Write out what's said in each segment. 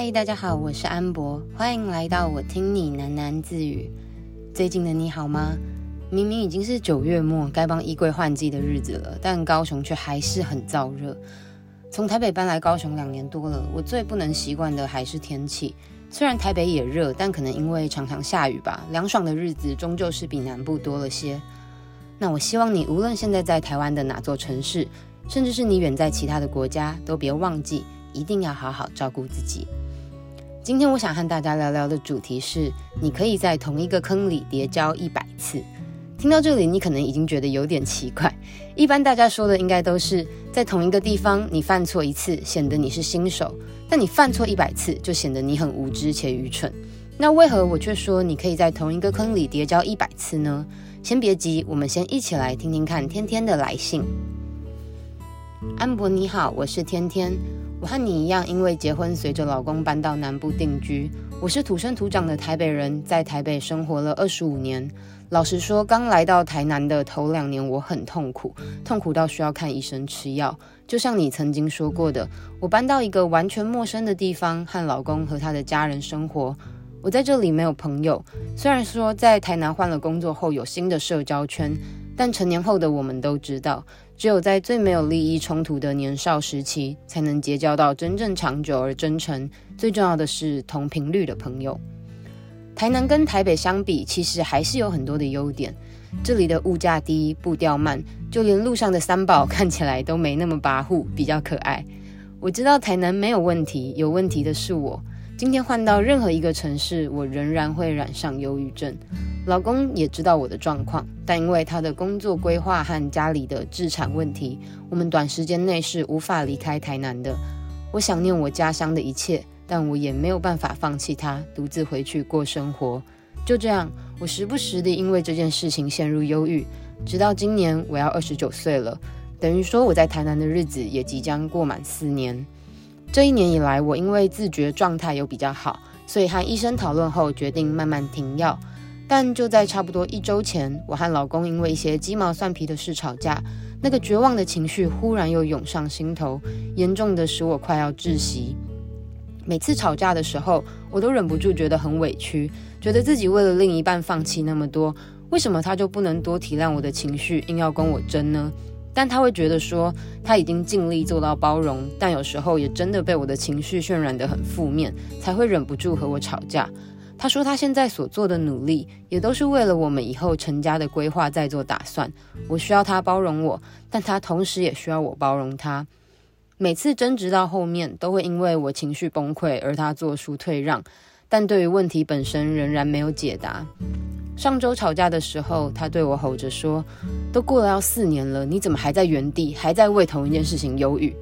嗨，大家好，我是安博，欢迎来到我听你喃喃自语。最近的你好吗？明明已经是九月末，该帮衣柜换季的日子了，但高雄却还是很燥热。从台北搬来高雄两年多了，我最不能习惯的还是天气。虽然台北也热，但可能因为常常下雨吧，凉爽的日子终究是比南部多了些。那我希望你无论现在在台湾的哪座城市，甚至是你远在其他的国家，都别忘记一定要好好照顾自己。今天我想和大家聊聊的主题是：你可以在同一个坑里跌跤一百次。听到这里，你可能已经觉得有点奇怪。一般大家说的应该都是在同一个地方，你犯错一次，显得你是新手；但你犯错一百次，就显得你很无知且愚蠢。那为何我却说你可以在同一个坑里跌跤一百次呢？先别急，我们先一起来听听看天天的来信。安博你好，我是天天。我和你一样，因为结婚，随着老公搬到南部定居。我是土生土长的台北人，在台北生活了二十五年。老实说，刚来到台南的头两年，我很痛苦，痛苦到需要看医生吃药。就像你曾经说过的，我搬到一个完全陌生的地方，和老公和他的家人生活。我在这里没有朋友。虽然说在台南换了工作后有新的社交圈，但成年后的我们都知道。只有在最没有利益冲突的年少时期，才能结交到真正长久而真诚。最重要的是同频率的朋友。台南跟台北相比，其实还是有很多的优点。这里的物价低，步调慢，就连路上的三宝看起来都没那么跋扈，比较可爱。我知道台南没有问题，有问题的是我。今天换到任何一个城市，我仍然会染上忧郁症。老公也知道我的状况，但因为他的工作规划和家里的置产问题，我们短时间内是无法离开台南的。我想念我家乡的一切，但我也没有办法放弃他，独自回去过生活。就这样，我时不时地因为这件事情陷入忧郁，直到今年我要二十九岁了，等于说我在台南的日子也即将过满四年。这一年以来，我因为自觉状态有比较好，所以和医生讨论后决定慢慢停药。但就在差不多一周前，我和老公因为一些鸡毛蒜皮的事吵架，那个绝望的情绪忽然又涌上心头，严重的使我快要窒息。每次吵架的时候，我都忍不住觉得很委屈，觉得自己为了另一半放弃那么多，为什么他就不能多体谅我的情绪，硬要跟我争呢？但他会觉得说他已经尽力做到包容，但有时候也真的被我的情绪渲染得很负面，才会忍不住和我吵架。他说他现在所做的努力，也都是为了我们以后成家的规划在做打算。我需要他包容我，但他同时也需要我包容他。每次争执到后面，都会因为我情绪崩溃而他做出退让，但对于问题本身仍然没有解答。上周吵架的时候，他对我吼着说：“都过了要四年了，你怎么还在原地，还在为同一件事情忧郁？”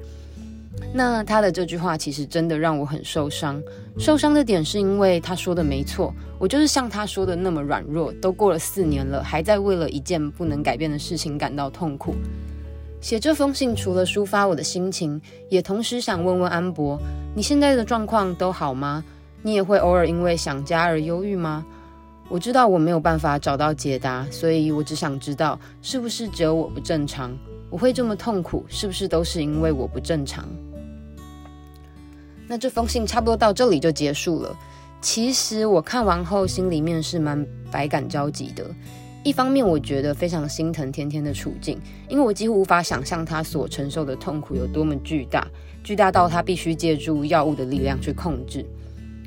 那他的这句话其实真的让我很受伤。受伤的点是因为他说的没错，我就是像他说的那么软弱。都过了四年了，还在为了一件不能改变的事情感到痛苦。写这封信除了抒发我的心情，也同时想问问安博：你现在的状况都好吗？你也会偶尔因为想家而忧郁吗？我知道我没有办法找到解答，所以我只想知道，是不是只有我不正常？我会这么痛苦，是不是都是因为我不正常？那这封信差不多到这里就结束了。其实我看完后，心里面是蛮百感交集的。一方面，我觉得非常心疼天天的处境，因为我几乎无法想象他所承受的痛苦有多么巨大，巨大到他必须借助药物的力量去控制。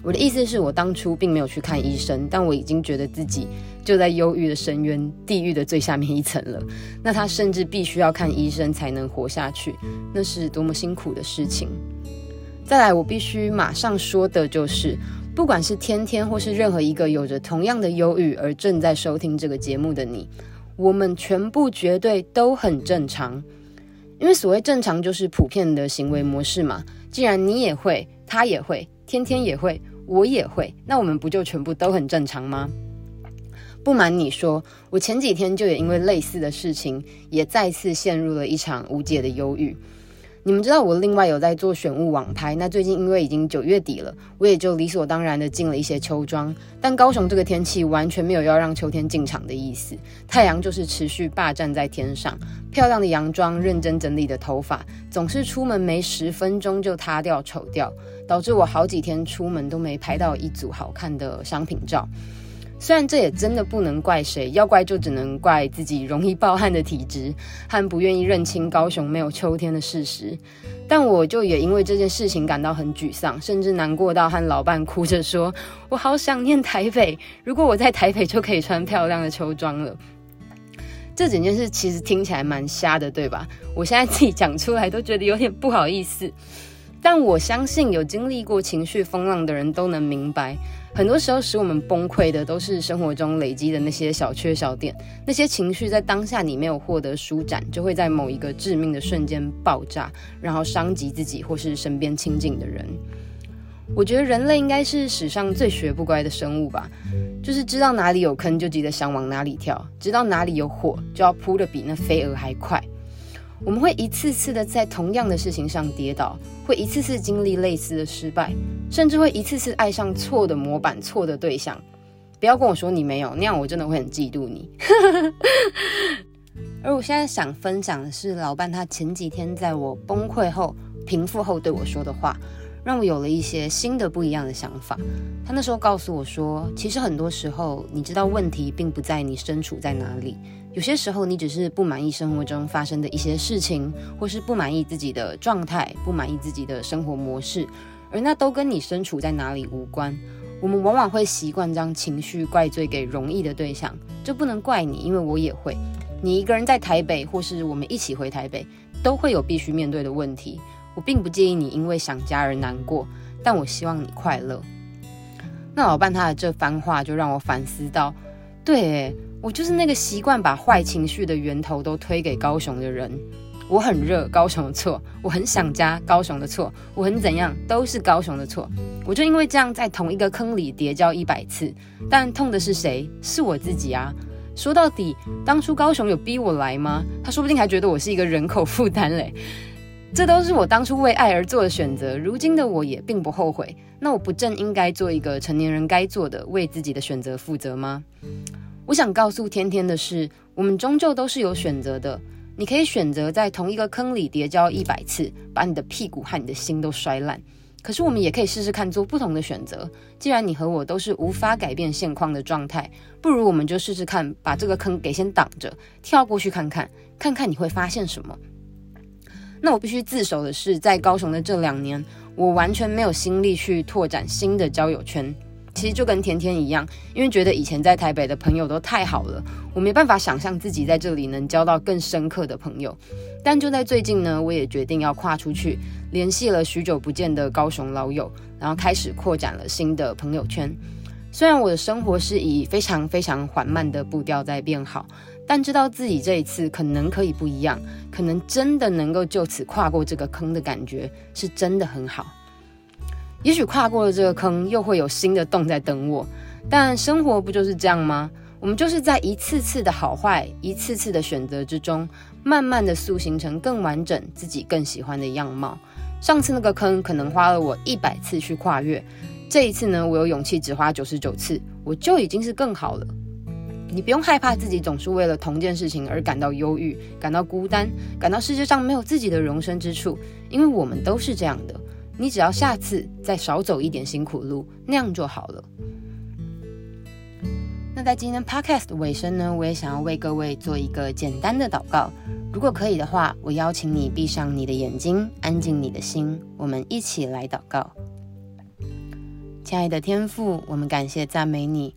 我的意思是我当初并没有去看医生，但我已经觉得自己就在忧郁的深渊、地狱的最下面一层了。那他甚至必须要看医生才能活下去，那是多么辛苦的事情。再来，我必须马上说的就是，不管是天天或是任何一个有着同样的忧郁而正在收听这个节目的你，我们全部绝对都很正常。因为所谓正常就是普遍的行为模式嘛。既然你也会，他也会，天天也会。我也会，那我们不就全部都很正常吗？不瞒你说，我前几天就也因为类似的事情，也再次陷入了一场无解的忧郁。你们知道我另外有在做选物网拍，那最近因为已经九月底了，我也就理所当然的进了一些秋装。但高雄这个天气完全没有要让秋天进场的意思，太阳就是持续霸占在天上。漂亮的洋装，认真整理的头发，总是出门没十分钟就塌掉丑掉。导致我好几天出门都没拍到一组好看的商品照。虽然这也真的不能怪谁，要怪就只能怪自己容易暴汗的体质和不愿意认清高雄没有秋天的事实。但我就也因为这件事情感到很沮丧，甚至难过到和老伴哭着说：“我好想念台北，如果我在台北就可以穿漂亮的秋装了。”这整件事其实听起来蛮瞎的，对吧？我现在自己讲出来都觉得有点不好意思。但我相信有经历过情绪风浪的人都能明白，很多时候使我们崩溃的都是生活中累积的那些小缺小点，那些情绪在当下你没有获得舒展，就会在某一个致命的瞬间爆炸，然后伤及自己或是身边亲近的人。我觉得人类应该是史上最学不乖的生物吧，就是知道哪里有坑就急着想往哪里跳，知道哪里有火就要扑得比那飞蛾还快。我们会一次次的在同样的事情上跌倒，会一次次经历类似的失败，甚至会一次次爱上错的模板、错的对象。不要跟我说你没有，那样我真的会很嫉妒你。而我现在想分享的是，老伴他前几天在我崩溃后、平复后对我说的话，让我有了一些新的、不一样的想法。他那时候告诉我说，其实很多时候，你知道问题并不在你身处在哪里。有些时候，你只是不满意生活中发生的一些事情，或是不满意自己的状态，不满意自己的生活模式，而那都跟你身处在哪里无关。我们往往会习惯将情绪怪罪给容易的对象，这不能怪你，因为我也会。你一个人在台北，或是我们一起回台北，都会有必须面对的问题。我并不介意你因为想家而难过，但我希望你快乐。那老伴他的这番话就让我反思到，对，我就是那个习惯把坏情绪的源头都推给高雄的人。我很热，高雄的错；我很想家，高雄的错；我很怎样，都是高雄的错。我就因为这样在同一个坑里跌跤一百次，但痛的是谁？是我自己啊！说到底，当初高雄有逼我来吗？他说不定还觉得我是一个人口负担嘞。这都是我当初为爱而做的选择，如今的我也并不后悔。那我不正应该做一个成年人该做的，为自己的选择负责吗？我想告诉天天的是，我们终究都是有选择的。你可以选择在同一个坑里叠跤一百次，把你的屁股和你的心都摔烂。可是我们也可以试试看做不同的选择。既然你和我都是无法改变现况的状态，不如我们就试试看，把这个坑给先挡着，跳过去看看，看看你会发现什么。那我必须自首的是，在高雄的这两年，我完全没有心力去拓展新的交友圈。其实就跟甜甜一样，因为觉得以前在台北的朋友都太好了，我没办法想象自己在这里能交到更深刻的朋友。但就在最近呢，我也决定要跨出去，联系了许久不见的高雄老友，然后开始扩展了新的朋友圈。虽然我的生活是以非常非常缓慢的步调在变好，但知道自己这一次可能可以不一样，可能真的能够就此跨过这个坑的感觉，是真的很好。也许跨过了这个坑，又会有新的洞在等我。但生活不就是这样吗？我们就是在一次次的好坏、一次次的选择之中，慢慢的塑形成更完整、自己更喜欢的样貌。上次那个坑可能花了我一百次去跨越，这一次呢，我有勇气只花九十九次，我就已经是更好了。你不用害怕自己总是为了同件事情而感到忧郁、感到孤单、感到世界上没有自己的容身之处，因为我们都是这样的。你只要下次再少走一点辛苦路，那样就好了。那在今天 Podcast 的尾声呢，我也想要为各位做一个简单的祷告。如果可以的话，我邀请你闭上你的眼睛，安静你的心，我们一起来祷告。亲爱的天父，我们感谢赞美你。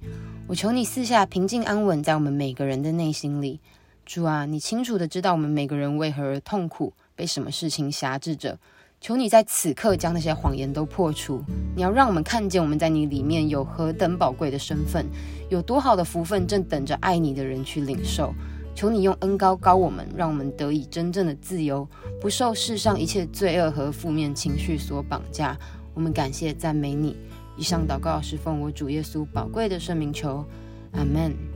我求你赐下平静安稳在我们每个人的内心里。主啊，你清楚的知道我们每个人为何而痛苦，被什么事情辖制着。求你在此刻将那些谎言都破除。你要让我们看见我们在你里面有何等宝贵的身份，有多好的福分正等着爱你的人去领受。求你用恩高高我们，让我们得以真正的自由，不受世上一切罪恶和负面情绪所绑架。我们感谢赞美你。以上祷告是奉我主耶稣宝贵的圣名求，阿门。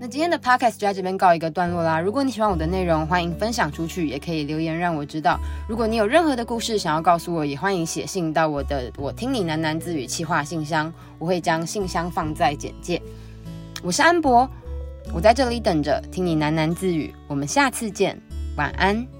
那今天的 podcast 就在这边告一个段落啦。如果你喜欢我的内容，欢迎分享出去，也可以留言让我知道。如果你有任何的故事想要告诉我，也欢迎写信到我的“我听你喃喃自语”企划信箱，我会将信箱放在简介。我是安博，我在这里等着听你喃喃自语。我们下次见，晚安。